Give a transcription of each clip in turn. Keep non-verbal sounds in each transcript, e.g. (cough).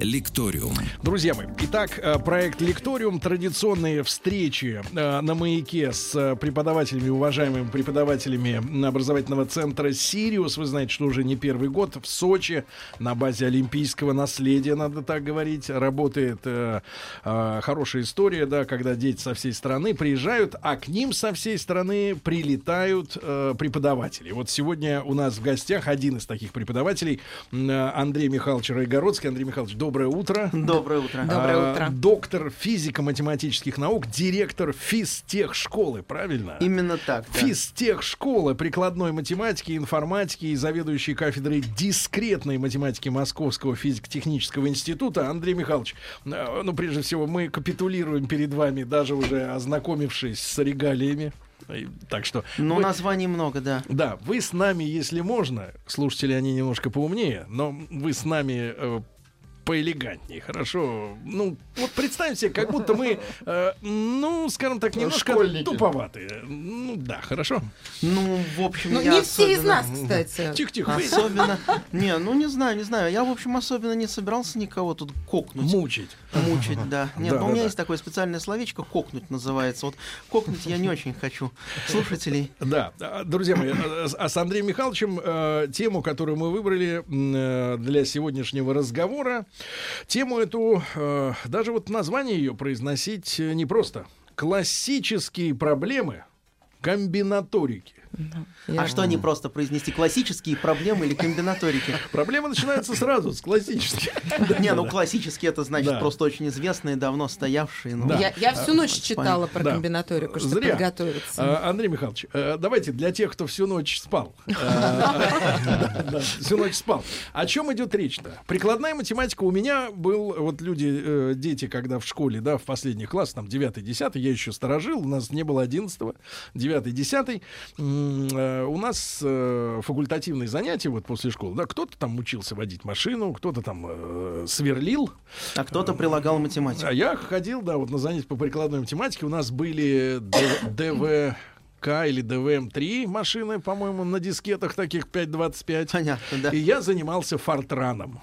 Лекториум. Друзья мои, итак, э, проект Лекториум. Традиционные встречи э, на маяке с э, преподавателями, уважаемыми преподавателями образовательного центра «Сириус». Вы знаете, что уже не первый год в Сочи на базе олимпийского наследия, надо так говорить, работает э, э, хорошая история, да, когда дети со всей страны приезжают, а к ним со всей страны прилетают э, преподаватели. Вот сегодня у нас в гостях один из таких преподавателей, э, Андрей Михайлович Райгородский. Андрей Михайлович, доброе утро. Доброе утро. Доброе А, утро. Доктор физико-математических наук, директор физтехшколы, правильно? Именно так. да. Физтехшкола прикладной математики, информатики и заведующий кафедрой дискретной математики Московского физико-технического института Андрей Михайлович. э, Ну, прежде всего, мы капитулируем перед вами, даже уже ознакомившись с регалиями. Так что... Ну, вы- названий много, да. да, вы с нами, если можно, слушатели, они немножко поумнее, но вы с нами э, поэлегантнее, хорошо. Ну, вот представьте себе, как будто мы, э, ну, скажем так, немножко Школьники. туповатые. Ну, да, хорошо. Ну, в общем, Ну, я не все из особенно- нас, кстати. Тихо-тихо, вы Особенно... Не, ну не знаю, не знаю. Я, в общем, особенно не собирался никого тут кокнуть. мучить. Мучить, да. (laughs) Нет, Да, ну, у меня да. есть такое специальное словечко «кокнуть» называется. Вот кокнуть я не очень хочу. Слушателей. Да, а, друзья мои, а, с- а Андреем Михайловичем э, тему, которую мы выбрали э, для сегодняшнего разговора, тему эту, э, даже вот название ее произносить э, непросто. Классические проблемы комбинаторики. А что не просто произнести классические проблемы или комбинаторики? (laughs) Проблема начинается сразу с классических. Не, ну классические это значит Да. просто очень известные, давно стоявшие. ну. Да. Я, всю ночь читала про Да. комбинаторику, чтобы Зря. подготовиться. А, Андрей Михайлович, э, давайте для тех, кто всю ночь спал. (laughs) э, да, да, Всю ночь спал. О чем идет речь-то? Прикладная математика у меня был, вот люди, э, дети, когда в школе, да, в последних классах, там, 9-10, я еще сторожил, у нас не было 11 9-10, у нас э, факультативные занятия вот после школы, да, кто-то там учился водить машину, кто-то там э, сверлил, А кто-то прилагал математику. а я ходил, да, вот на занятия по прикладной математике. У нас были Д- (coughs) ДВК или ДВМ-3 машины, по-моему, на дискетах таких 525. Понятно, да. И я занимался фортраном.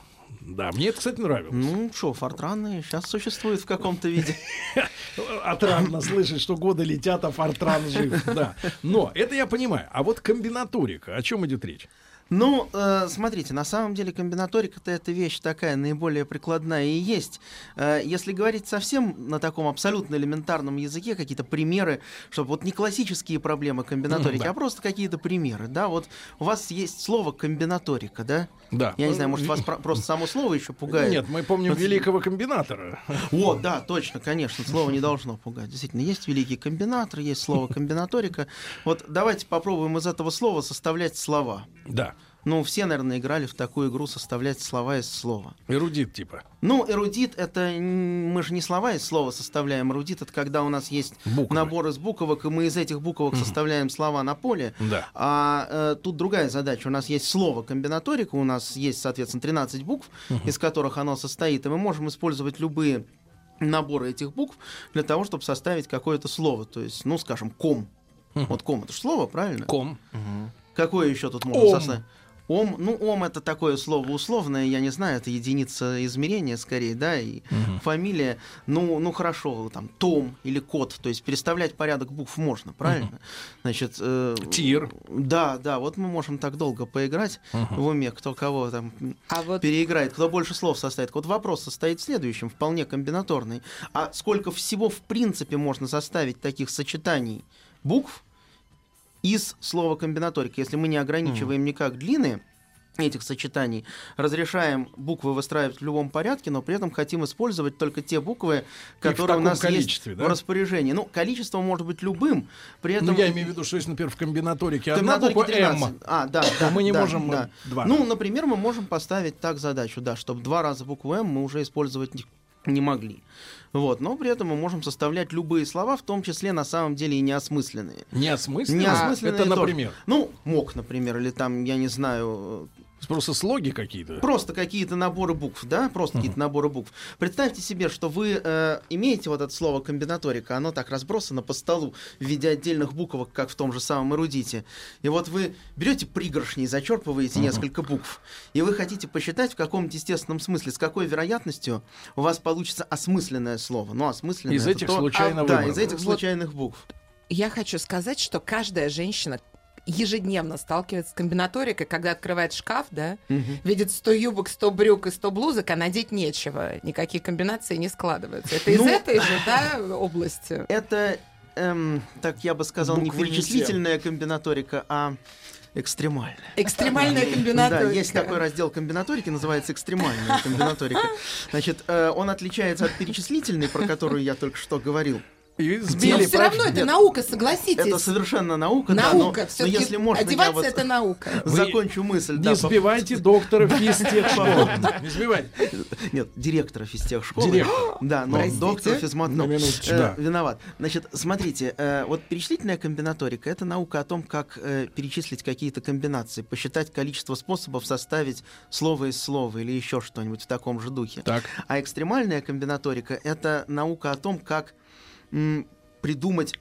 Да, мне это, кстати, нравилось. Ну что, фортраны сейчас существуют в каком-то виде. (laughs) Отрадно слышать, что годы летят, а фортран жив. Да. Но это я понимаю. А вот комбинаторика, о чем идет речь? Ну, э, смотрите, на самом деле комбинаторика-то это вещь такая наиболее прикладная и есть. Э, если говорить совсем на таком абсолютно элементарном языке, какие-то примеры, чтобы вот не классические проблемы комбинаторики, Мгм, да. а просто какие-то примеры, да, вот у вас есть слово комбинаторика, да? Да. Я не знаю, может, вас про- просто само слово еще пугает? Нет, мы помним великого комбинатора. (laughs) О, да, точно, конечно, слово не должно пугать. Действительно, есть великий комбинатор, есть слово комбинаторика. (laughs) Вот давайте попробуем из этого слова составлять слова. Да. Ну, все, наверное, играли в такую игру составлять слова из слова. Эрудит типа. Ну, эрудит это мы же не слова из слова составляем. Эрудит это когда у нас есть Буквы. набор из буквок, и мы из этих буквок составляем слова на поле. Да. А э, тут другая задача. У нас есть слово комбинаторика, у нас есть, соответственно, 13 букв, из которых оно состоит, и мы можем использовать любые наборы этих букв для того, чтобы составить какое-то слово. То есть, ну, скажем, ком. Вот ком это же слово, правильно? Ком. Какое еще тут можно составить? Ом, ну, ом это такое слово условное, я не знаю, это единица измерения скорее, да, и фамилия, ну, ну хорошо, там, Том или Кот, то есть переставлять порядок букв можно, правильно? Значит, э, Тир. Да, да, вот мы можем так долго поиграть в уме, кто кого там А вот переиграет, кто больше слов составит. Вот вопрос состоит в следующем, вполне комбинаторный. А сколько всего в принципе можно составить таких сочетаний букв из слова комбинаторика, если мы не ограничиваем никак длины этих сочетаний, разрешаем буквы выстраивать в любом порядке, но при этом хотим использовать только те буквы, которые у нас есть да? в распоряжении. Ну, количество может быть любым, при этом... Ну, я имею в виду, что если, например, в комбинаторике одна Комбинаторики буква 13. М, А, да, да. мы не да, можем, да. два. Ну, например, мы можем поставить так задачу, да, чтобы два раза букву М мы уже использовать не, не могли. Вот, но при этом мы можем составлять любые слова, в том числе на самом деле и неосмысленные. неосмысленно. Неосмысленные Это, тоже. например. Ну, мог, например, или там, я не знаю, Просто слоги какие-то. Просто какие-то наборы букв, да, просто какие-то наборы букв. Представьте себе, что вы э, имеете вот это слово комбинаторика, оно так разбросано по столу в виде отдельных буквок, как в том же самом эрудите. И вот вы берете пригоршни и зачерпываете несколько букв, и вы хотите посчитать в каком-то естественном смысле, с какой вероятностью у вас получится осмысленное слово. Ну, осмысленное Из это этих то- случайно а, Да, из этих Вот. случайных букв. Я хочу сказать, что каждая женщина ежедневно сталкивается с комбинаторикой, когда открывает шкаф, да, видит 100 юбок, 100 брюк и 100 блузок, а надеть нечего. Никакие комбинации не складываются. Это из Ну, этой же, да, области. Это, эм, так я бы сказал, не Буквы не перечислительная комбинаторика, а экстремальная. Экстремальная Да, комбинаторика. есть такой раздел комбинаторики, называется экстремальная комбинаторика. (laughs) Значит, э, он отличается от перечислительной, про которую я только что говорил. И Но сбили все проф- равно это наука, согласитесь. Это совершенно наука, да, но, наука. но если можно, одеваться вот это наука. Вы (laughs) закончу мысль. да, Не по- сбивайте доктора (laughs) физтехшколы. Не сбивайте. Нет, директора физтехшколы. Директор. (gasps) Да, но доктор физмат... На ну, э, да. Виноват. Значит, смотрите, э, вот перечислительная комбинаторика — это наука о том, как э, перечислить какие-то комбинации, посчитать количество способов составить слово из слова или еще что-нибудь в таком же духе. Так. А экстремальная комбинаторика — это наука о том, как придумать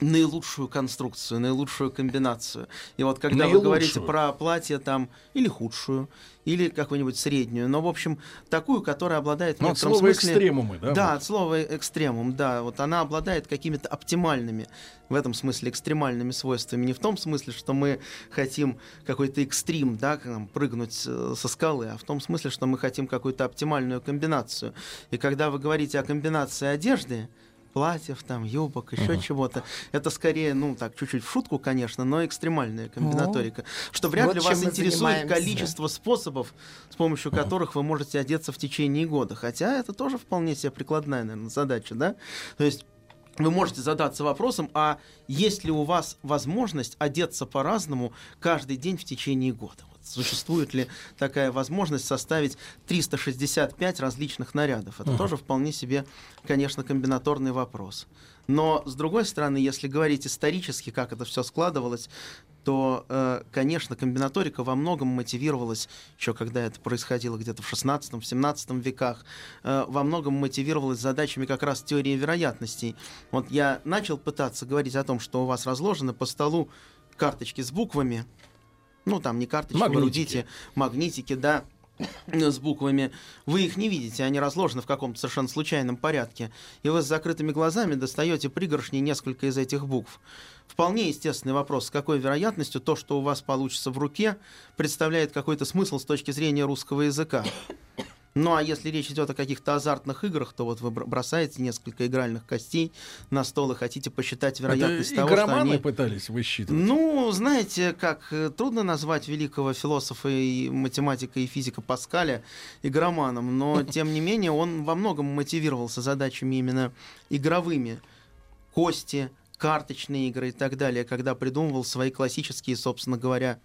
наилучшую конструкцию, наилучшую комбинацию. И вот когда вы говорите Наилучшую. про платье там или худшую, или какую-нибудь среднюю, но, в общем, такую, которая обладает в Ну, от слова смысле... экстремумы, да? Да, вот? от слова экстремум, да. Вот она обладает какими-то оптимальными, в этом смысле, экстремальными свойствами. Не в том смысле, что мы хотим какой-то экстрим, да, прыгнуть э, со скалы, а в том смысле, что мы хотим какую-то оптимальную комбинацию. И когда вы говорите о комбинации одежды, платьев, там, юбок, еще чего-то. Это скорее, ну, так, чуть-чуть в шутку, конечно, но экстремальная комбинаторика. что вряд вот ли вас интересует занимаемся. количество способов, с помощью которых вы можете одеться в течение года. Хотя это тоже вполне себе прикладная, наверное, задача, да? То есть вы можете задаться вопросом, а есть ли у вас возможность одеться по-разному каждый день в течение года? Существует ли такая возможность составить 365 различных нарядов? Это тоже вполне себе, конечно, комбинаторный вопрос. Но, с другой стороны, если говорить исторически, как это все складывалось, то, э, конечно, комбинаторика во многом мотивировалась, еще когда это происходило где-то в 16-17 веках, э, во многом мотивировалась задачами как раз теории вероятностей. Вот я начал пытаться говорить о том, что у вас разложены по столу карточки с буквами, ну там не карточки, Магнитики. рудите, магнитики, да, (coughs) с буквами, вы их не видите, они разложены в каком-то совершенно случайном порядке, и вы с закрытыми глазами достаете пригоршни несколько из этих букв. Вполне естественный вопрос, с какой вероятностью то, что у вас получится в руке, представляет какой-то смысл с точки зрения русского языка. Ну а если речь идет о каких-то азартных играх, то вот вы бр- бросаете несколько игральных костей на стол и хотите посчитать вероятность Это того, что игроманы они... пытались высчитывать. Ну, знаете, как э, трудно назвать великого философа и математика и физика Паскаля игроманом, но (laughs) тем не менее он во многом мотивировался задачами именно игровыми. Кости, карточные игры и так далее, когда придумывал свои классические, собственно говоря,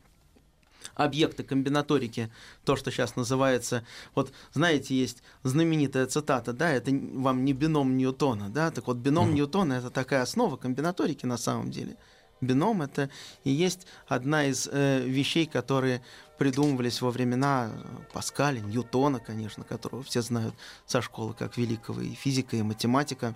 объекты комбинаторики, то, что сейчас называется, вот знаете, есть знаменитая цитата, да, это вам не бином Ньютона, да, так вот бином Ньютона это такая основа комбинаторики на самом деле. Бином это и есть одна из э, вещей, которые придумывались во времена э, Паскаля, Ньютона, конечно, которого все знают со школы как великого и физика, и математика.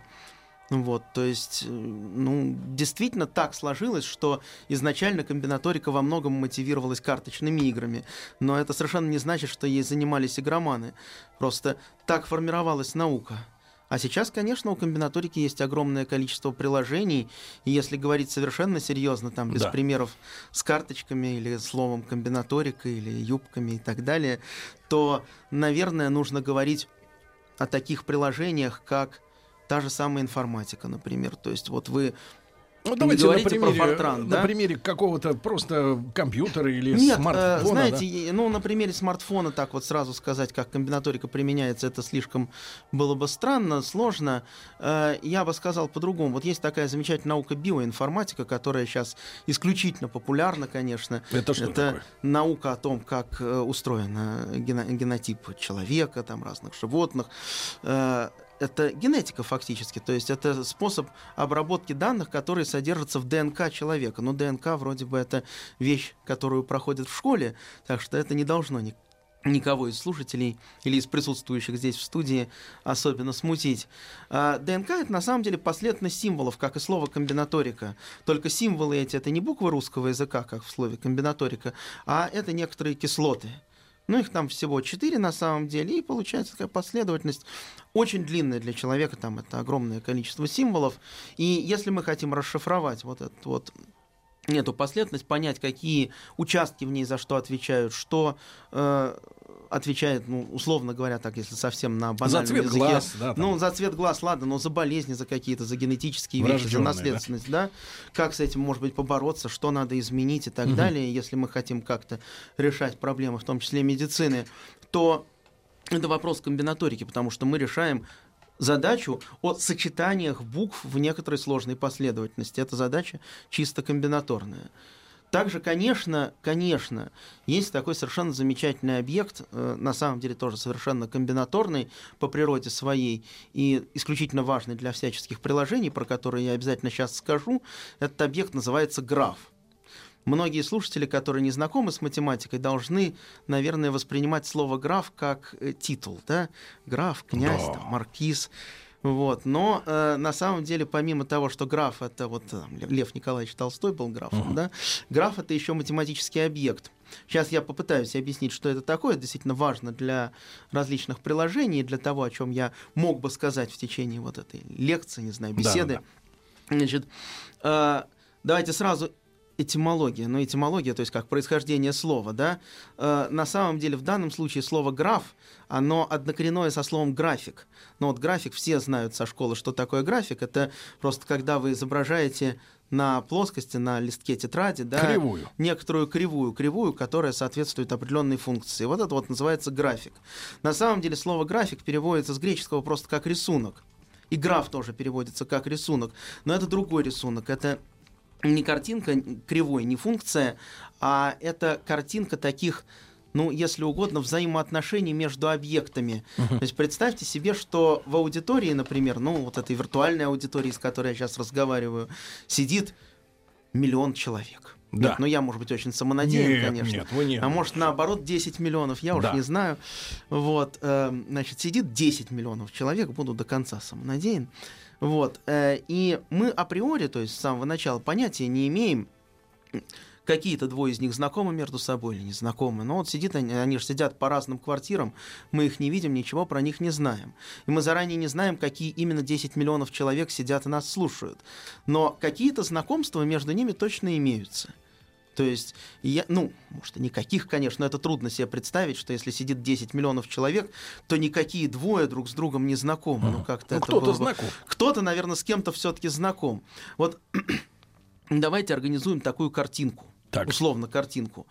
Вот, то есть, э, ну, действительно так сложилось, что изначально комбинаторика во многом мотивировалась карточными играми, но это совершенно не значит, что ей занимались игроманы. Просто так формировалась наука. А сейчас, конечно, у комбинаторики есть огромное количество приложений, и если говорить совершенно серьезно, там, без Да. примеров с карточками или словом комбинаторика или юбками и так далее, то, наверное, нужно говорить о таких приложениях, как та же самая информатика, например. То есть вот вы Ну, давайте на говорите про примере, Фортран, на да? примере какого-то просто компьютера или Нет, э, смартфона. знаете, да? ну, на примере смартфона так вот сразу сказать, как комбинаторика применяется, это слишком было бы странно, сложно. Э, Я бы сказал по-другому. Вот есть такая замечательная наука биоинформатика, которая сейчас исключительно популярна, конечно. Это что это такое? наука о том, как э, устроен э, гено- генотип человека, там разных животных. Э, это генетика фактически, то есть это способ обработки данных, которые содержатся в ДНК человека. Но ДНК вроде бы это вещь, которую проходит в школе, так что это не должно ни, никого из слушателей или из присутствующих здесь в студии особенно смутить. А ДНК это на самом деле последовательность символов, как и слово комбинаторика. Только символы эти это не буквы русского языка, как в слове комбинаторика, а это некоторые кислоты. Ну, их там всего четыре на самом деле, и получается такая последовательность очень длинная для человека, там это огромное количество символов. И если мы хотим расшифровать вот этот вот эту последовательность, понять, какие участки в ней за что отвечают, что э, отвечает, ну, условно говоря, так, если совсем на банальном За цвет языке. глаз, да. там. Ну, за цвет глаз, ладно, но за болезни, за какие-то, за генетические вещи, за наследственность, да? Как с этим, может быть, побороться, что надо изменить и так Мгм. далее, если мы хотим как-то решать проблемы, в том числе медицины, то это вопрос комбинаторики, потому что мы решаем задачу о сочетаниях букв в некоторой сложной последовательности. Это задача чисто комбинаторная. Также, конечно, конечно, есть такой совершенно замечательный объект, э, на самом деле тоже совершенно комбинаторный по природе своей и исключительно важный для всяческих приложений, про которые я обязательно сейчас скажу. Этот объект называется граф. Многие слушатели, которые не знакомы с математикой, должны, наверное, воспринимать слово граф как э, титул, да? Граф, князь, Да. там, маркиз. Вот. Но э, на самом деле, помимо того, что граф это вот э, Лев Николаевич Толстой был графом, да, граф это еще математический объект. Сейчас я попытаюсь объяснить, что это такое. Это действительно важно для различных приложений, для того, о чем я мог бы сказать в течение вот этой лекции, не знаю, беседы. Значит, э, давайте сразу этимология. Ну, этимология, то есть как происхождение слова, да. Э, на самом деле, в данном случае слово граф, оно однокоренное со словом график. Но вот график, все знают со школы, что такое график. Это просто когда вы изображаете на плоскости, на листке тетради, да, Кривую. некоторую кривую, кривую, которая соответствует определенной функции. Вот это вот называется график. На самом деле слово график переводится с греческого просто как рисунок. И граф тоже переводится как рисунок. Но это другой рисунок. Это не картинка кривой, не функция, а это картинка таких ну, если угодно, взаимоотношений между объектами. То есть представьте себе, что в аудитории, например, ну, вот этой виртуальной аудитории, с которой я сейчас разговариваю, сидит миллион человек. Да. Нет, ну, я, может быть, очень самонадеян, Нет, конечно. нет, вы нет. А может, наоборот, 10 миллионов, я уж Да. не знаю. Вот, эм, значит, сидит 10 миллионов человек, буду до конца самонадеян. Вот, э, и мы априори, то есть с самого начала, понятия не имеем, какие-то двое из них знакомы между собой или не знакомы. Но вот сидит они, они же сидят по разным квартирам, мы их не видим, ничего про них не знаем. И мы заранее не знаем, какие именно 10 миллионов человек сидят и нас слушают. Но какие-то знакомства между ними точно имеются. То есть, я, ну, может, никаких, конечно, но это трудно себе представить, что если сидит 10 миллионов человек, то никакие двое друг с другом не знакомы. Ну, как-то Ну, это кто-то было бы- знаком. Кто-то, наверное, с кем-то все-таки знаком. Вот (clears throat) давайте организуем такую картинку. Так. Условно картинку.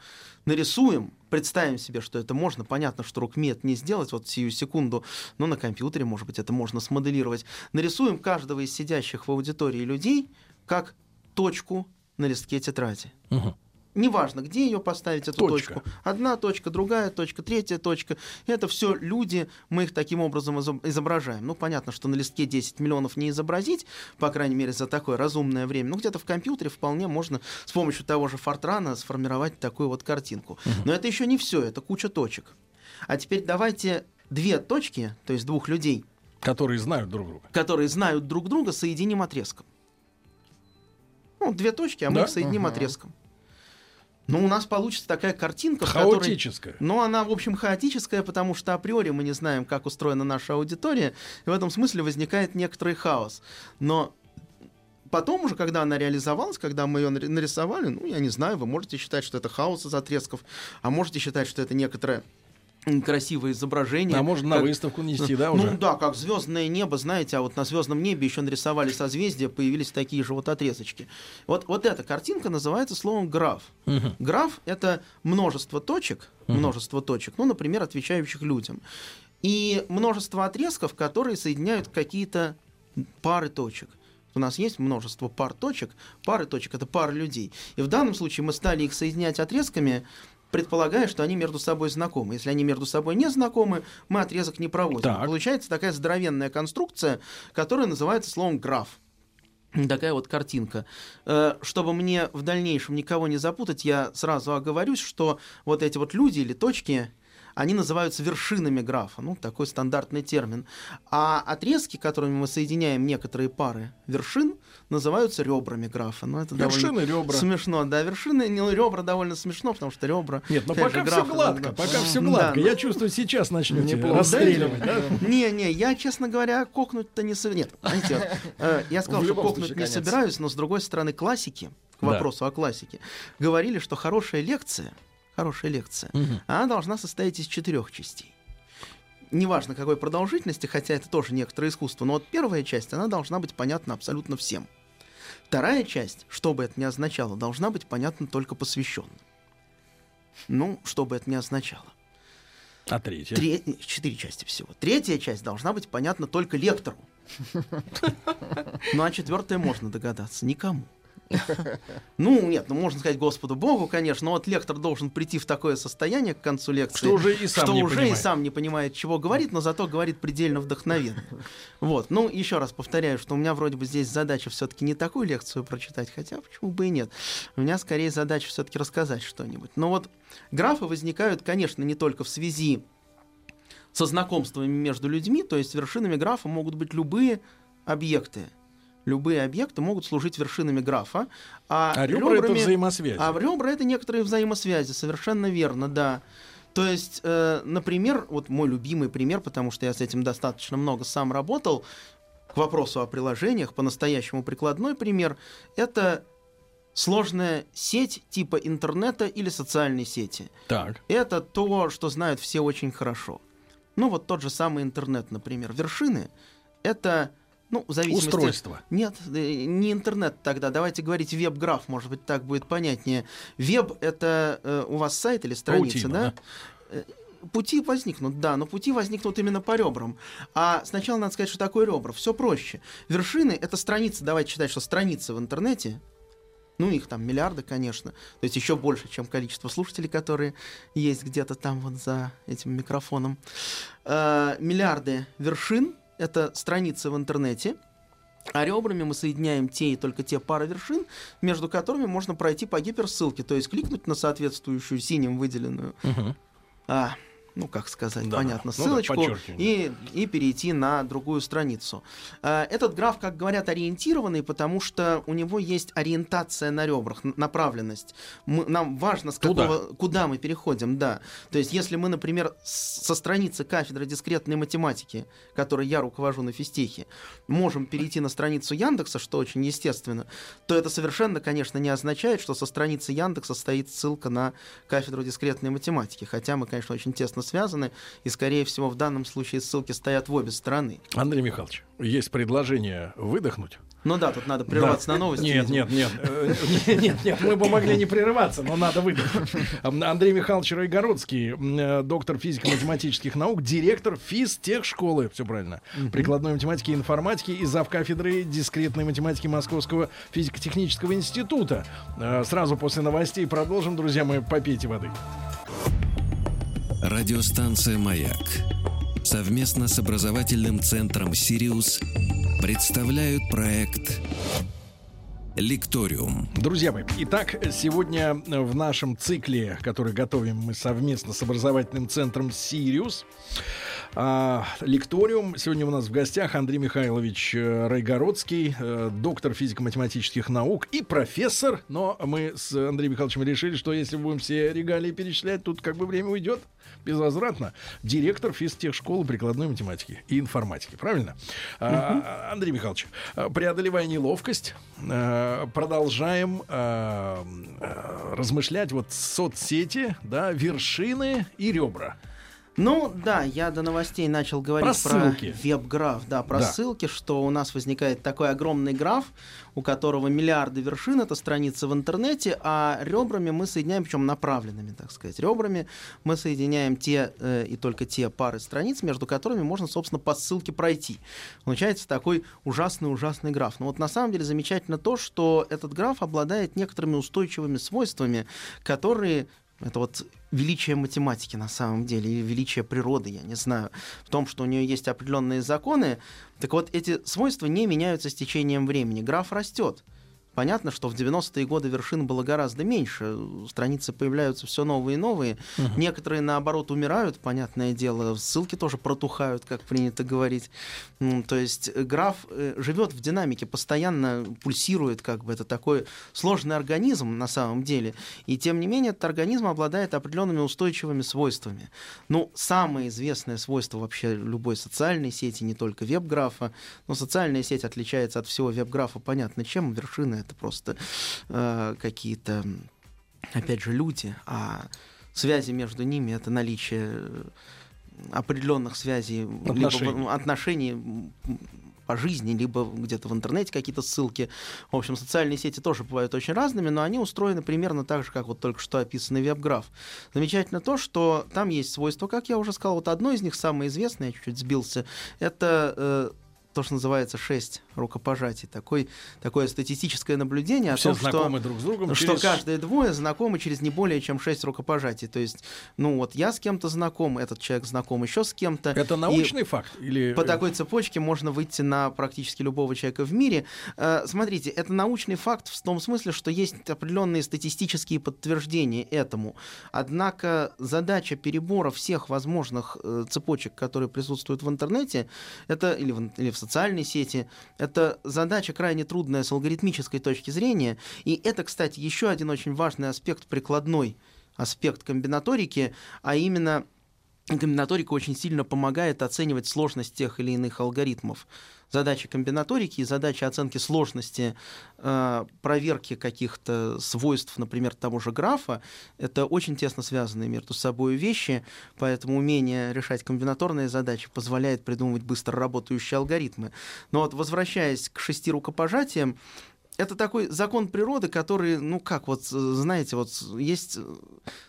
Нарисуем, представим себе, что это можно. Понятно, что руками это не сделать вот сию секунду, но на компьютере, может быть, это можно смоделировать. Нарисуем каждого из сидящих в аудитории людей как точку на листке тетради. Мгм. Неважно, где ее поставить, эту Точка. точку. Одна точка, другая точка, третья точка. Это все люди, мы их таким образом изоб- изображаем. Ну, понятно, что на листке 10 миллионов не изобразить, по крайней мере, за такое разумное время. Ну, где-то в компьютере вполне можно с помощью того же Фортрана сформировать такую вот картинку. Но это еще не все, это куча точек. А теперь давайте две точки, то есть двух людей, Которые знают друг друга. которые знают друг друга, соединим отрезком. Ну, две точки, а мы Да. их соединим отрезком. Ну, у нас получится такая картинка, в которой... Но она, в общем, хаотическая, потому что априори мы не знаем, как устроена наша аудитория, и в этом смысле возникает некоторый хаос. Но потом уже, когда она реализовалась, когда мы ее нари- нарисовали, ну, я не знаю, вы можете считать, что это хаос из отрезков, а можете считать, что это некоторое м, красивое изображение. А можно на Как- выставку нести, да, (laughs) ну уже? да, как звездное небо, знаете, а вот на звездном небе еще нарисовали созвездия, появились такие же вот отрезочки. Вот, вот эта картинка называется словом граф. Мгм. Граф это множество точек, множество точек, ну, например, отвечающих людям. И множество отрезков, которые соединяют какие-то пары точек. У нас есть множество пар точек. Пары точек это пары людей. И в данном случае мы стали их соединять отрезками предполагая, что они между собой знакомы. Если они между собой не знакомы, мы отрезок не проводим. Так. Получается такая здоровенная конструкция, которая называется словом граф. Такая вот картинка. Э, Чтобы мне в дальнейшем никого не запутать, я сразу оговорюсь, что вот эти вот люди или точки, они называются вершинами графа, ну, такой стандартный термин. А отрезки, которыми мы соединяем некоторые пары вершин, называются ребрами графа. Ну, это довольно Вершины, ребра. Смешно, да, вершины, не, ребра довольно смешно, потому что ребра... Нет, но опять пока же, все графа, гладко, да. пока все Да, гладко. ну- Я чувствую, сейчас начнете Неплохо. расстреливать, да? Не-не, я, честно говоря, кокнуть-то не собираюсь. Нет, знаете, э, я сказал, что кокнуть случае, не конец. собираюсь, но с другой стороны, классики, к Да. вопросу о классике, говорили, что хорошая лекция, хорошая лекция, она должна состоять из четырех частей. Неважно какой продолжительности, хотя это тоже некоторое искусство, но вот первая часть, она должна быть понятна абсолютно всем. Вторая часть, что бы это ни означало, должна быть понятна только посвященным. Ну, что бы это ни означало. А третья? Тре- Четыре части всего. Третья часть должна быть понятна только лектору. (laughs) Ну а четвертая можно догадаться. Никому. Ну, нет, ну можно сказать Господу Богу, конечно, но вот лектор должен прийти в такое состояние к концу лекции, Что уже и сам что не уже понимает. и сам не понимает, чего говорит, но зато говорит предельно вдохновенно. Вот, ну, еще раз повторяю, что у меня вроде бы здесь задача все-таки не такую лекцию прочитать, хотя почему бы и нет. У меня скорее задача все-таки рассказать что-нибудь. Но вот графы возникают, конечно, не только в связи со знакомствами между людьми, то есть вершинами графа могут быть любые объекты. Любые объекты могут служить вершинами графа, а, А ребра это ребрами- взаимосвязь. а ребра это некоторые взаимосвязи, совершенно верно, да. То есть, э, например, вот мой любимый пример, потому что я с этим достаточно много сам работал, к вопросу о приложениях, по-настоящему прикладной пример, это сложная сеть типа интернета или социальной сети. Так. Это то, что знают все очень хорошо. Ну вот тот же самый интернет, например. Вершины — это, ну, в зависимости... Устройство. Нет, э, не интернет тогда. Давайте говорить веб-граф, может быть, так будет понятнее. Веб — это э, у вас сайт или страница, Паутина, да? Э, Пути возникнут, да, но пути возникнут именно по ребрам. А сначала надо сказать, что такое ребра. Все проще. Вершины — это страницы, давайте считать, что страницы в интернете, ну, их там миллиарды, конечно. То есть еще больше, чем количество слушателей, которые есть где-то там вот за этим микрофоном. Э, миллиарды вершин — это страницы в интернете. А ребрами мы соединяем те и только те пары вершин, между которыми можно пройти по гиперссылке, то есть кликнуть на соответствующую синим выделенную, Мгм. а, ну как сказать, Да. понятно, Ну да, ссылочку и, и перейти на другую страницу. А, Этот граф, как говорят, ориентированный, потому что у него есть ориентация на ребрах, направленность. Мы- нам важно, с Туда. какого, куда мы переходим, да. То есть, если мы, например, со страницы кафедры дискретной математики, которой я руковожу на физтехе, можем перейти на страницу Яндекса, что очень естественно, то это совершенно, конечно, не означает, что со страницы Яндекса стоит ссылка на кафедру дискретной математики. Хотя мы, конечно, очень тесно связаны, и, скорее всего, в данном случае ссылки стоят в обе стороны. Андрей Михайлович, есть предложение выдохнуть. Ну да, тут надо прерваться Да. на новости. Нет, видимо. нет, нет, э, (laughs) нет, нет, мы бы могли не прерываться, но надо выдохнуть. Андрей Михайлович Райгородский, э, доктор физико-математических наук, директор физтехшколы, все правильно, прикладной математики и информатики и зав. кафедры дискретной математики Московского физико-технического института. Э, Сразу после новостей продолжим, друзья мои, попейте воды. Радиостанция «Маяк» совместно с образовательным центром «Сириус» представляют проект «Лекториум». Друзья мои, итак, сегодня в нашем цикле, который готовим мы совместно с образовательным центром «Сириус», а, лекториум. Сегодня у нас в гостях Андрей Михайлович э, Райгородский, э, доктор физико-математических наук и профессор. Но мы с Андреем Михайловичем решили, что если будем все регалии перечислять, тут как бы время уйдет безвозвратно. Директор физтехшколы прикладной математики и информатики. Правильно? А, Андрей Михайлович, а, преодолевая неловкость, э, продолжаем э, размышлять вот соцсети, да, вершины и ребра. Ну да, я до новостей начал говорить Про про, веб-граф, да, про Да. ссылки, что у нас возникает такой огромный граф, у которого миллиарды вершин, это страница в интернете, а ребрами мы соединяем, причем направленными, так сказать, ребрами мы соединяем те э, и только те пары страниц, между которыми можно, собственно, по ссылке пройти. Получается такой ужасный-ужасный граф. Но вот на самом деле замечательно то, что этот граф обладает некоторыми устойчивыми свойствами, которые Это вот величие математики на самом деле, или величие природы, я не знаю, в том, что у нее есть определенные законы. Так вот, эти свойства не меняются с течением времени. Граф растет. Понятно, что в 90-е годы вершин было гораздо меньше. Страницы появляются все новые и новые. Угу. Некоторые, наоборот, умирают, понятное дело. Ссылки тоже протухают, как принято говорить. То есть э, граф э, живет в динамике, постоянно пульсирует, как бы это такой сложный организм на самом деле. И тем не менее, этот организм обладает определенными устойчивыми свойствами. Ну, самое известное свойство вообще любой социальной сети, не только веб-графа, но социальная сеть отличается от всего веб-графа, понятно, чем вершины это просто э, какие-то, опять же, люди, а связи между ними это наличие определенных связей, отношений, либо, отношений по жизни, либо где-то в интернете какие-то ссылки. В общем, социальные сети тоже бывают очень разными, но они устроены примерно так же, как вот только что описанный веб-граф. Замечательно то, что там есть свойства, как я уже сказал, вот одно из них, самое известное, я чуть-чуть сбился, это э, то, что называется шесть рукопожатий. Такой, такое статистическое наблюдение Все о том, что, друг с другом что через... каждые двое знакомы через не более чем шесть рукопожатий. То есть, ну вот я с кем-то знаком, этот человек знаком еще с кем-то. Это научный факт? Или... По такой цепочке можно выйти на практически любого человека в мире. Э, смотрите, это научный факт в том смысле, что есть определенные статистические подтверждения этому. Однако задача перебора всех возможных э, цепочек, которые присутствуют в интернете, это или в, или в социальной сети. Это задача крайне трудная с алгоритмической точки зрения. И это, кстати, еще один очень важный аспект, прикладной аспект комбинаторики, а именно комбинаторика очень сильно помогает оценивать сложность тех или иных алгоритмов задачи комбинаторики и задачи оценки сложности э, проверки каких-то свойств, например, того же графа, это очень тесно связанные между собой вещи, поэтому умение решать комбинаторные задачи позволяет придумывать быстро работающие алгоритмы. Но вот возвращаясь к шести рукопожатиям, это такой закон природы, который, ну как, вот знаете, вот есть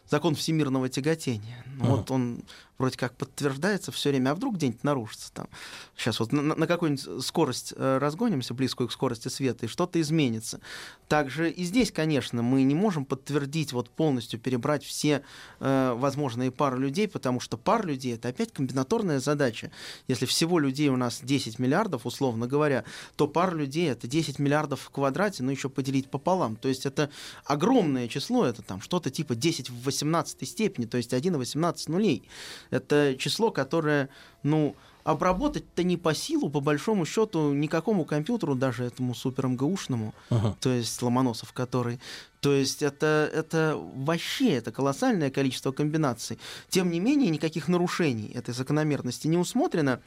закон всемирного тяготения. Ну, ага. Вот он вроде как подтверждается все время, а вдруг где-нибудь нарушится там. Сейчас вот на, на какую-нибудь скорость э, разгонимся, близкую к скорости света, и что-то изменится. Также и здесь, конечно, мы не можем подтвердить, вот полностью перебрать все э, возможные пары людей, потому что пар людей — это опять комбинаторная задача. Если всего людей у нас 10 миллиардов, условно говоря, то пар людей — это 10 миллиардов в квадрате, но еще поделить пополам. То есть это огромное число, это там что-то типа 10 в 18 степени, то есть 1 в 18 нулей. Это число, которое, ну, обработать-то не по силу, по большому счету, никакому компьютеру, даже этому супер МГУшному, ага. то есть Ломоносов, который. То есть это, это вообще это колоссальное количество комбинаций. Тем не менее, никаких нарушений этой закономерности не усмотрено.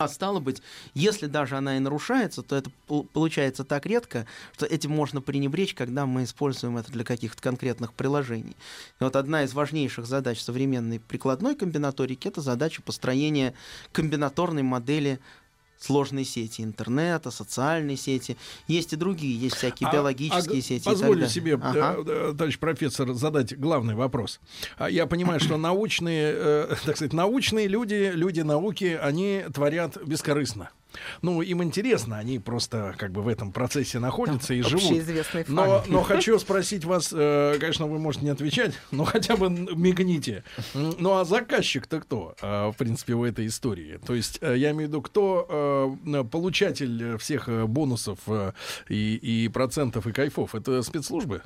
А стало быть, если даже она и нарушается, то это получается так редко, что этим можно пренебречь, когда мы используем это для каких-то конкретных приложений. И вот одна из важнейших задач современной прикладной комбинаторики — это задача построения комбинаторной модели сложные сети интернета, социальные сети. Есть и другие, есть всякие а, биологические а, сети. Позволю себе, ага. Э, товарищ профессор, задать главный вопрос. А я понимаю, что научные, э, (laughs) так сказать, научные люди, люди науки, они творят бескорыстно. Ну, им интересно, они просто как бы в этом процессе находятся Там и живут. Но, но хочу спросить вас, э, конечно, вы можете не отвечать, но хотя бы мигните. Ну, а заказчик-то кто, э, в принципе, в этой истории? То есть, э, я имею в виду, кто э, получатель всех э, бонусов э, и, и процентов и кайфов? Это спецслужбы?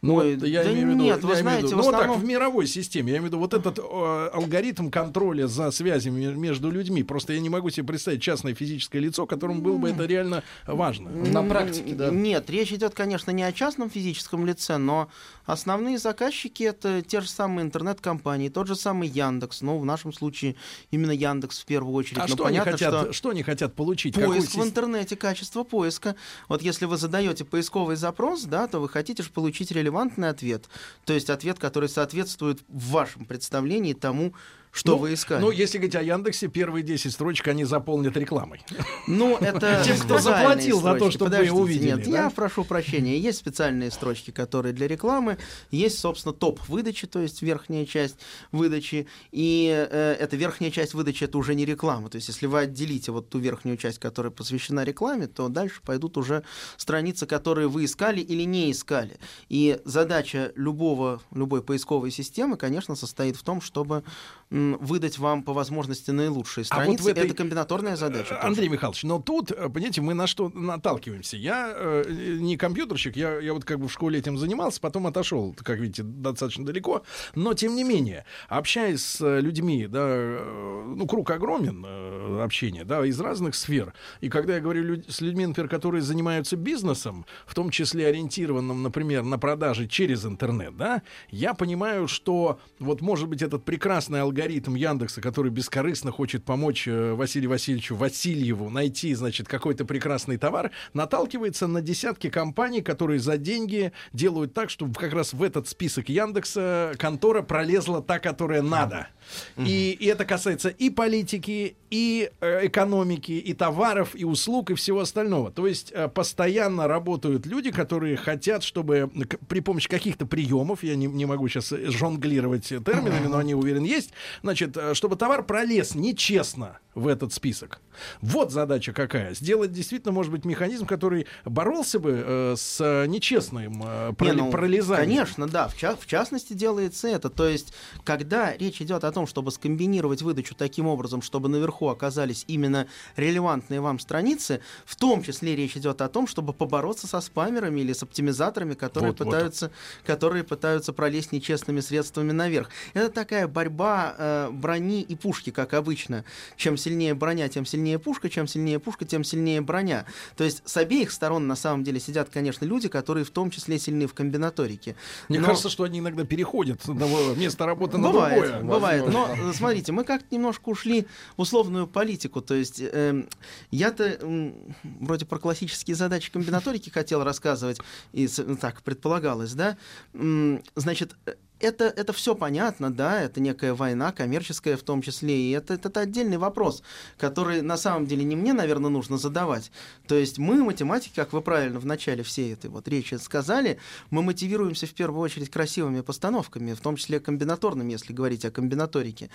Ну, вот, я да имею в виду, нет, вы знаете, виду, ну, основном... вот так, в мировой системе, я имею в виду, вот этот э, алгоритм контроля за связями между людьми, просто я не могу себе представить частное физическое лицо, которому было бы это реально важно. На практике, да. Нет, речь идет, конечно, не о частном физическом лице, но основные заказчики это те же самые интернет-компании, тот же самый Яндекс, ну, в нашем случае именно Яндекс в первую очередь. А но что, понятно, они хотят, что... что они хотят получить? Поиск в интернете, качество поиска. Вот если вы задаете поисковый запрос, да, то вы хотите же получить релевантный ответ. То есть ответ, который соответствует в вашем представлении тому, что Ну, вы искали. Ну, если говорить о Яндексе, первые 10 строчек они заполнят рекламой. Ну, это (laughs) Тем, кто заплатил за то, чтобы вы увидели, Нет, да? я прошу прощения. Есть специальные строчки, которые для рекламы. Есть, собственно, топ выдачи, то есть верхняя часть выдачи. И э, эта верхняя часть выдачи это уже не реклама. То есть, если вы отделите вот ту верхнюю часть, которая посвящена рекламе, то дальше пойдут уже страницы, которые вы искали или не искали. И задача любого, любой поисковой системы, конечно, состоит в том, чтобы выдать вам по возможности наилучшие А вот страницы. этой- Это комбинаторная задача. тоже. Андрей Михайлович, но тут, э, понимаете, мы на что наталкиваемся. Я э, не компьютерщик, я, я вот как бы в школе этим занимался, потом отошел, как видите, достаточно далеко. Но, тем не менее, общаясь с э, людьми, да, э, ну, круг огромен э, общения, да, из разных сфер. И когда я говорю люд- с людьми, например, которые занимаются бизнесом, в том числе ориентированным, например, на продажи через интернет, да, я понимаю, что вот, может быть, этот прекрасный алгоритм Яндекса, который бескорыстно хочет помочь э, Василию Васильевичу Васильеву найти, значит, какой-то прекрасный товар, наталкивается на десятки компаний, которые за деньги делают так, чтобы как раз в этот список Яндекса контора пролезла та, которая надо. И, и это касается и политики, и э, экономики, и товаров, и услуг, и всего остального. То есть э, постоянно работают люди, которые хотят, чтобы к- при помощи каких-то приемов, я не, не могу сейчас жонглировать терминами, но они, уверен, есть, значит, э, чтобы товар пролез нечестно в этот список. Вот задача какая. Сделать действительно, может быть, механизм, который боролся бы э, с э, нечестным э, проли- Не, ну, пролезанием. Конечно, да. В, ча- в частности делается это. То есть, когда речь идет о том, чтобы скомбинировать выдачу таким образом, чтобы наверху оказались именно релевантные вам страницы, в том числе речь идет о том, чтобы побороться со спамерами или с оптимизаторами, которые, Вот, вот. пытаются, которые пытаются пролезть нечестными средствами наверх. Это такая борьба э, брони и пушки, как обычно. Чем сильнее броня, тем сильнее пушка, чем сильнее пушка, тем сильнее броня. То есть с обеих сторон на самом деле сидят, конечно, люди, которые в том числе сильны в комбинаторике. Мне Но- кажется, что они иногда переходят с одного места работы на Бывает, другое. бывает. Но э, смотрите, мы как-то немножко ушли в условную политику. То есть эм, я-то м, вроде про классические задачи комбинаторики хотел рассказывать, и так предполагалось, да. Значит, э, это, это все понятно, да, это некая война, коммерческая в том числе, и это, это, это отдельный вопрос, который на самом деле не мне, наверное, нужно задавать. То есть мы, математики, как вы правильно в начале всей этой вот речи сказали, мы мотивируемся в первую очередь красивыми постановками, в том числе комбинаторными, если говорить о комбинаторике.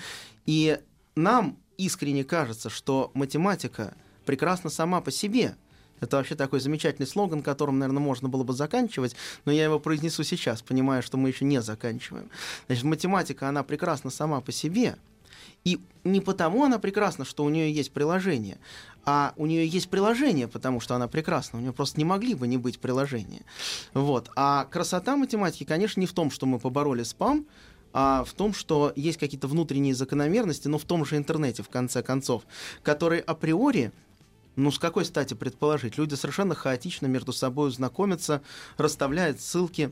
И нам искренне кажется, что математика прекрасна сама по себе. Это вообще такой замечательный слоган, которым, наверное, можно было бы заканчивать, но я его произнесу сейчас, понимая, что мы еще не заканчиваем. Значит, математика, она прекрасна сама по себе, и не потому она прекрасна, что у нее есть приложение, а у нее есть приложение, потому что она прекрасна. У нее просто не могли бы не быть приложения. Вот. А красота математики, конечно, не в том, что мы побороли спам, а в том, что есть какие-то внутренние закономерности, но в том же интернете, в конце концов, которые априори ну, с какой стати предположить? Люди совершенно хаотично между собой знакомятся, расставляют ссылки.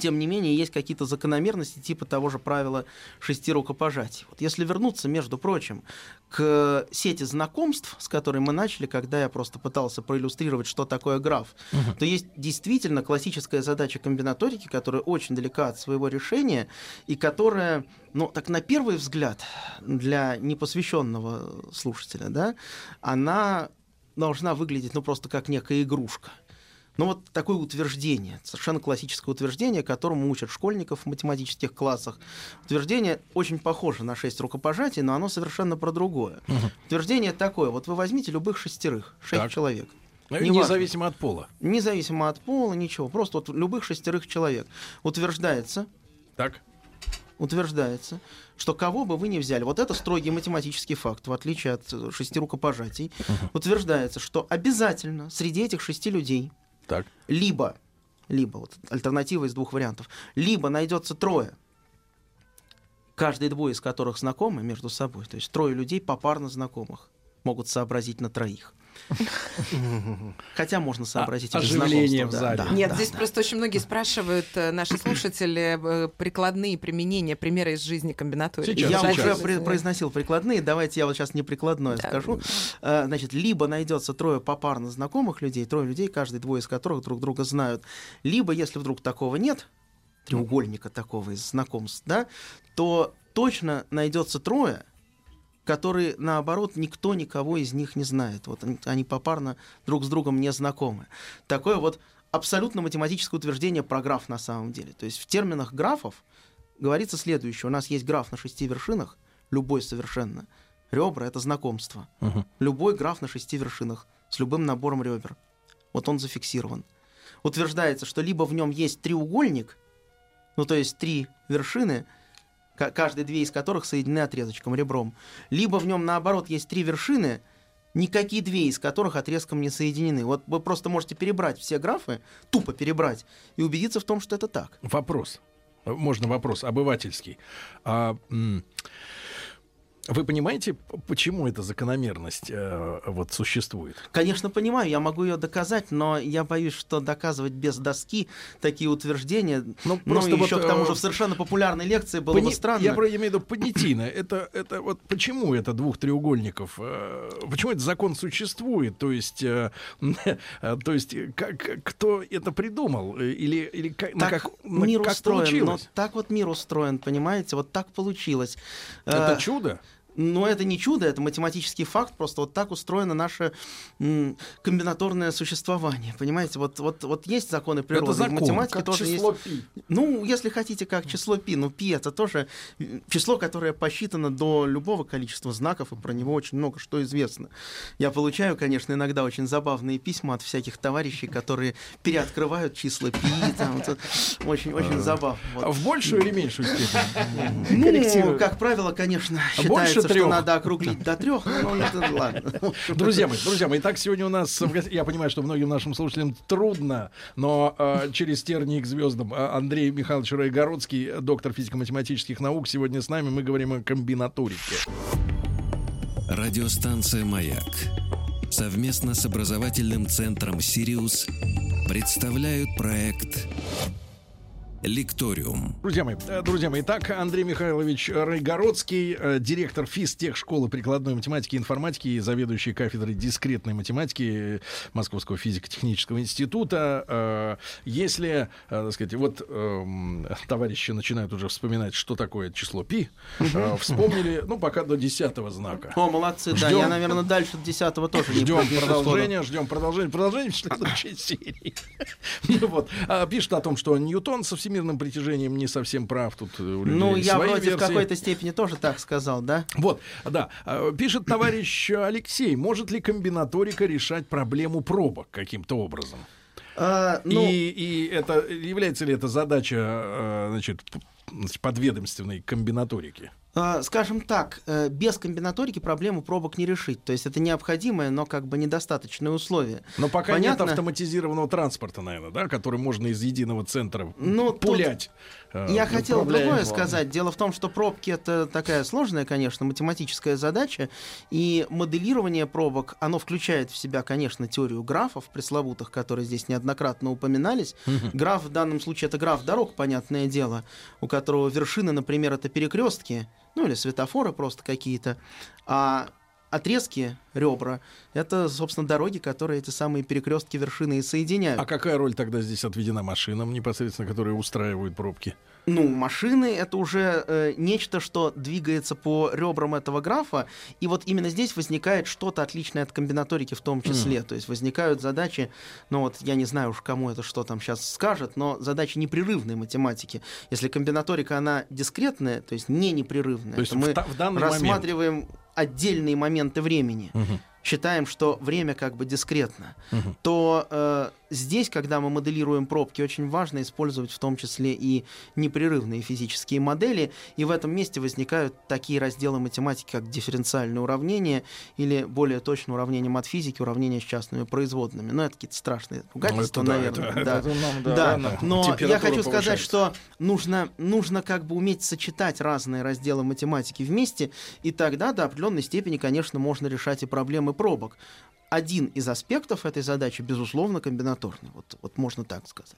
Тем не менее, есть какие-то закономерности типа того же правила шести рукопожатий. Вот если вернуться, между прочим, к сети знакомств, с которой мы начали, когда я просто пытался проиллюстрировать, что такое граф, то есть действительно классическая задача комбинаторики, которая очень далека от своего решения и которая, ну, так на первый взгляд, для непосвященного слушателя, да, она должна выглядеть, ну, просто как некая игрушка. Ну вот такое утверждение, совершенно классическое утверждение, которому учат школьников в математических классах. Утверждение очень похоже на шесть рукопожатий, но оно совершенно про другое. Утверждение такое, вот вы возьмите любых шестерых, шесть Так. человек. Ну. Независимо от пола. Независимо от пола, ничего, просто вот любых шестерых человек. Утверждается, Так. утверждается, что кого бы вы ни взяли, вот это строгий математический факт, в отличие от э, шести рукопожатий, утверждается, что обязательно среди этих шести людей Так. либо, либо, вот альтернатива из двух вариантов, либо найдется трое, каждые двое из которых знакомы между собой, то есть трое людей попарно знакомых могут сообразить на троих. (laughs) Хотя можно сообразить и без оживление в да, зале. да, Нет, да, здесь да. просто очень многие спрашивают э, наши слушатели э, прикладные применения, примеры из жизни комбинаторики. Сейчас, Я сейчас. уже при- произносил прикладные, давайте я вот сейчас не прикладное Да. скажу. Э, Значит, либо найдется трое попарно знакомых людей, трое людей, каждый двое из которых друг друга знают, либо, если вдруг такого нет, треугольника такого из знакомств, да, то точно найдется трое, которые, наоборот, никто никого из них не знает. Вот они, они попарно друг с другом не знакомы. Такое вот абсолютно математическое утверждение про граф на самом деле. То есть в терминах графов говорится следующее. У нас есть граф на шести вершинах, любой совершенно. Ребра — это знакомство. Мгм. Любой граф на шести вершинах с любым набором ребер. Вот он зафиксирован. Утверждается, что либо в нем есть треугольник, ну то есть три вершины, каждые две из которых соединены отрезочком, ребром, либо в нем наоборот есть три вершины, никакие две из которых отрезком не соединены. Вот вы просто можете перебрать все графы, тупо перебрать, и убедиться в том, что это так. Вопрос. Можно вопрос обывательский. А, вы понимаете, почему эта закономерность э, вот существует? Конечно, понимаю, я могу ее доказать, но я боюсь, что доказывать без доски такие утверждения, Ну, ну, просто и вот, еще к тому э, же в совершенно популярной лекции было бы Пони- странно. Я про- я имею в виду понятийно. Это, это вот почему это двух треугольников? э, Почему этот закон существует? То есть, э, э, то есть, как, кто это придумал? Э, Или, или как, на так как, на- мир как устроен, но получилось? так вот мир устроен, понимаете, вот так получилось. Это Э, чудо? Но это не чудо, это математический факт, просто вот так устроено наше м, комбинаторное существование, понимаете? Вот, вот, вот есть законы природы, Это закон, математике как тоже число есть. пи. Ну, если хотите, как число пи, ну пи это тоже м, число, которое посчитано до любого количества знаков, и про него очень много что известно. Я получаю, конечно, иногда очень забавные письма от всяких товарищей, которые переоткрывают числа пи, там, вот, очень-очень забавно. вот. А В большую или меньшую степень? Ну, как правило, конечно, А считается, что надо округлить до трех, но это ладно. (laughs) Друзья мои, друзья мои, итак, сегодня у нас, я понимаю, что многим нашим слушателям трудно, но э, через тернии к звездам э, Андрей Михайлович Райгородский, доктор физико-математических наук, сегодня с нами, мы говорим о комбинаторике. Радиостанция «Маяк» совместно с образовательным центром «Сириус» представляют проект «Лекториум». Друзья мои, э, друзья мои, итак, Андрей Михайлович Райгородский, э, директор физтех школы прикладной математики и информатики и заведующий кафедрой дискретной математики Московского физико-технического института. Э, Если, так сказать, вот эм, товарищи начинают уже вспоминать, что такое число пи, вспомнили, ну, пока до десятого знака. О, молодцы, да, Ждём. я, наверное, дальше десятого тоже Ждем не да. продолжения, ждем продолжения, продолжение в следующей (laughs) серии. (laughs) Ну вот. А, Пишет о том, что Ньютон со всемирным притяжением не совсем прав. Тут э, у людей Ну, я вроде в версии. какой-то степени тоже так сказал, да? Вот, да. А, Пишет товарищ Алексей, может ли комбинаторика решать проблему пробок каким-то образом? А, ну, И, и это является ли это задача, э, значит, подведомственной комбинаторики? А, скажем так, э, без комбинаторики проблему пробок не решить. То есть это необходимое, но как бы недостаточное условие. Но пока Понятно. нет автоматизированного транспорта, наверное, да, который можно из единого центра Ну, тут пулять. э, Я хотел управляемым другое планом. сказать. Дело в том, что пробки это такая сложная, конечно, математическая задача, и моделирование пробок, оно включает в себя, конечно, теорию графов пресловутых, которые здесь неоднократно упоминались. Граф в данном случае это граф дорог, понятное дело, у которого вершины, например, это перекрестки, ну или светофоры просто какие-то, а отрезки, ребра, это, собственно, дороги, которые эти самые перекрестки вершины и соединяют. А какая роль тогда здесь отведена машинам, непосредственно, которые устраивают пробки? Ну, машины это уже э, нечто, что двигается по ребрам этого графа, и вот именно здесь возникает что-то отличное от комбинаторики в том числе. То есть возникают задачи, ну вот я не знаю уж кому это что там сейчас скажет, но задачи непрерывной математики. Если комбинаторика она дискретная, то есть не непрерывная, То есть мы в, в данный момент. рассматриваем отдельные моменты времени Мгм. считаем, что время как бы дискретно, Мгм. то э, здесь, когда мы моделируем пробки, очень важно использовать в том числе и непрерывные физические модели, и в этом месте возникают такие разделы математики, как дифференциальные уравнения, или более точно уравнения матфизики, уравнения с частными производными. Но это какие-то страшные ругательства, Ну, это да, наверное. это- да. это нам, да, Да, рано. но я хочу сказать, повышается. что нужно, нужно как бы уметь сочетать разные разделы математики вместе, и тогда до определенной степени, конечно, можно решать и проблемы пробок. Один из аспектов этой задачи, безусловно, комбинаторный. Вот, вот можно так сказать.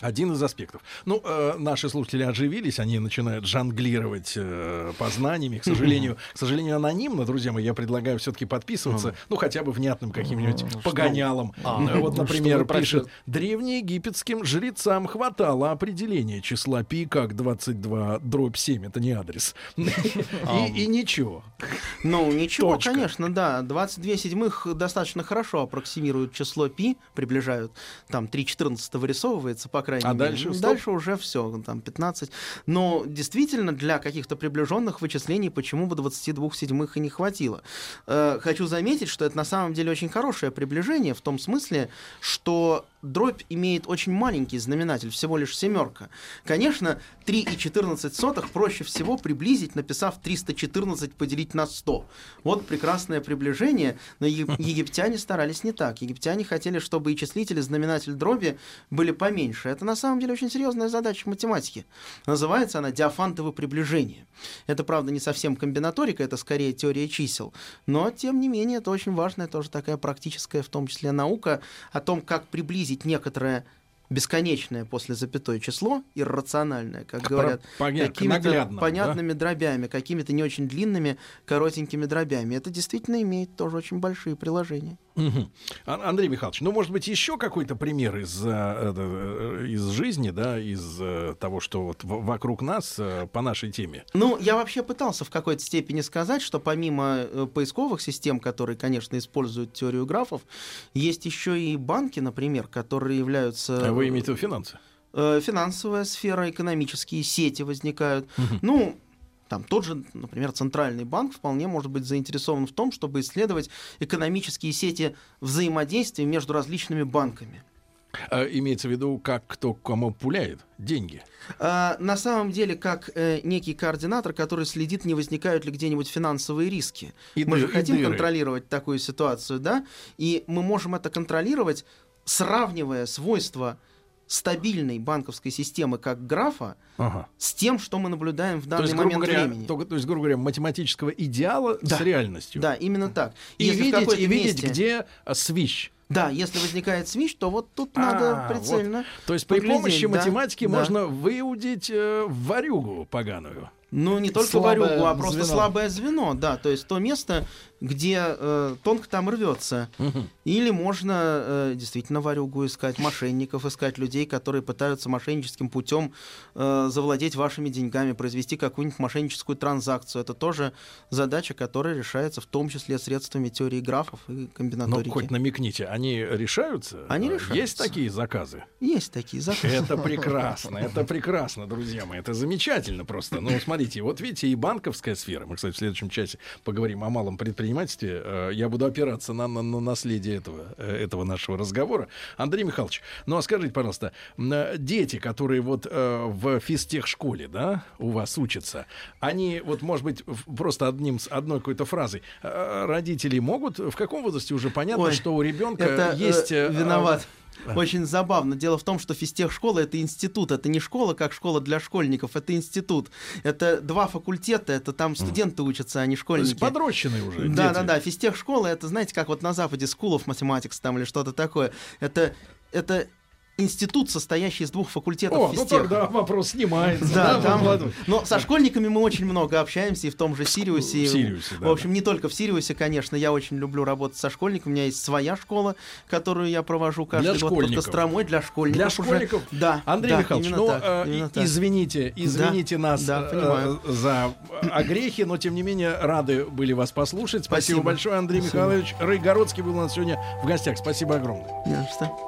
Один из аспектов. Ну, э, наши слушатели оживились, они начинают жонглировать э, познаниями. К сожалению, к сожалению, анонимно, друзья мои, я предлагаю все-таки подписываться, ну, хотя бы внятным каким-нибудь погонялом. А, Э, вот, например, вы пишет, древнеегипетским жрецам хватало определения числа пи как 22 дробь 7, это не адрес. (laughs) И и ничего. Ну, ничего, Точка. конечно, да. 22 седьмых достаточно хорошо аппроксимируют число пи, приближают. Там 3,14 вырисовывается, по крайней А мере. дальше Ну, стоп? Дальше уже все, там 15. Но действительно, для каких-то приближенных вычислений почему бы 22 седьмых и не хватило. Э, Хочу заметить, что это на самом деле очень хорошее приближение в том смысле, что дробь имеет очень маленький знаменатель, всего лишь семерка. Конечно, 3 и 14 сотых проще всего приблизить, написав 314 поделить на 100. Вот прекрасное приближение, но (laughs) египтяне старались не так. Египтяне хотели, чтобы и числитель, и знаменатель дроби были поменьше. Это на самом деле очень серьезная задача математики. Называется она диафантово приближение. Это, правда, не совсем комбинаторика, это скорее теория чисел. Но, тем не менее, это очень важная тоже такая практическая, в том числе, наука о том, как приблизить некоторое бесконечное после запятой число, иррациональное, как говорят, понятно, какими-то наглядно, да? понятными дробями, какими-то не очень длинными, коротенькими дробями. Это действительно имеет тоже очень большие приложения. А- Андрей Михайлович, ну, может быть, еще какой-то пример из, э, э, из жизни, да, из э, того, что вот вокруг нас по нашей теме. Ну, я вообще пытался в какой-то степени сказать, что помимо поисковых систем, которые, конечно, используют теорию графов, есть еще и банки, например, которые являются... Вы имеете в виду финансы? э, финансовая сфера, экономические сети возникают. Ну, там тот же, например, Центральный банк вполне может быть заинтересован в том, чтобы исследовать экономические сети взаимодействия между различными банками. А, Имеется в виду, как кто кому пуляет деньги. А, на самом деле, как э, некий координатор, который следит, не возникают ли где-нибудь финансовые риски. И мы дыр- же хотим дыры. контролировать такую ситуацию, да? И мы можем это контролировать, сравнивая свойства стабильной банковской системы как графа Ага. с тем, что мы наблюдаем в То данный есть, момент говоря, времени. то, то есть, грубо говоря, математического идеала с Да. реальностью. Да, именно так. И Если видеть, и видеть, месте- где а, свищ. Да, если возникает свищ, то вот тут А, надо вот. прицельно. То есть при помощи да, математики да. можно выудить э, варюгу поганую. Ну, не только Слабое варюгу, а просто звено. слабое звено, да. То есть то место, где э, тонко там рвется. Или можно э, действительно варюгу искать, мошенников искать, людей, которые пытаются мошенническим путем э, завладеть вашими деньгами, произвести какую-нибудь мошенническую транзакцию. Это тоже задача, которая решается в том числе средствами теории графов и Ну, комбинаторики. хоть намекните, они решаются? Они Э, решаются. Есть такие заказы? Есть такие заказы. Это прекрасно, это прекрасно, друзья мои, это замечательно просто. Ну, смотрите, вот видите, и банковская сфера, мы, кстати, в следующем часе поговорим о малом предпринимательстве, Э, я буду опираться на, на, на наследие этого, э, этого нашего разговора. Андрей Михайлович, ну, а скажите, пожалуйста, э, дети, которые вот в физтехшколе, да, у вас учатся, они, вот, может быть, просто одним, одной какой-то фразой, э, родители могут, в каком возрасте уже понятно, Ой, что у ребенка Это есть... виноват. Очень забавно. Дело в том, что физтехшкола это институт. Это не школа, как школа для школьников. Это институт. Это два факультета. Это там студенты учатся, а не То школьники. есть подрощенные уже Да, дети. да, да. Физтехшкола это, знаете, как вот на Западе School of Mathematics там или что-то такое. Это, это институт, состоящий из двух факультетов О, ну физтеха. тогда вопрос снимается. Да, там, Владимир? но со школьниками мы очень много общаемся и в том же Сириусе. в Сириусе, да, В общем, не только в Сириусе, конечно, я очень люблю работать со школьниками. У меня есть своя школа, которую я провожу каждый Для год под школьников. Костромой для школьников. Для уже. школьников? Да. Андрей да, Михайлович, ну, так, э, извините, извините нас да, э, за э, огрехи, но тем не менее рады были вас послушать. Спасибо, Спасибо. большое, Андрей Спасибо. Михайлович. Рыгородский был у нас сегодня в гостях. Спасибо огромное. Не за что.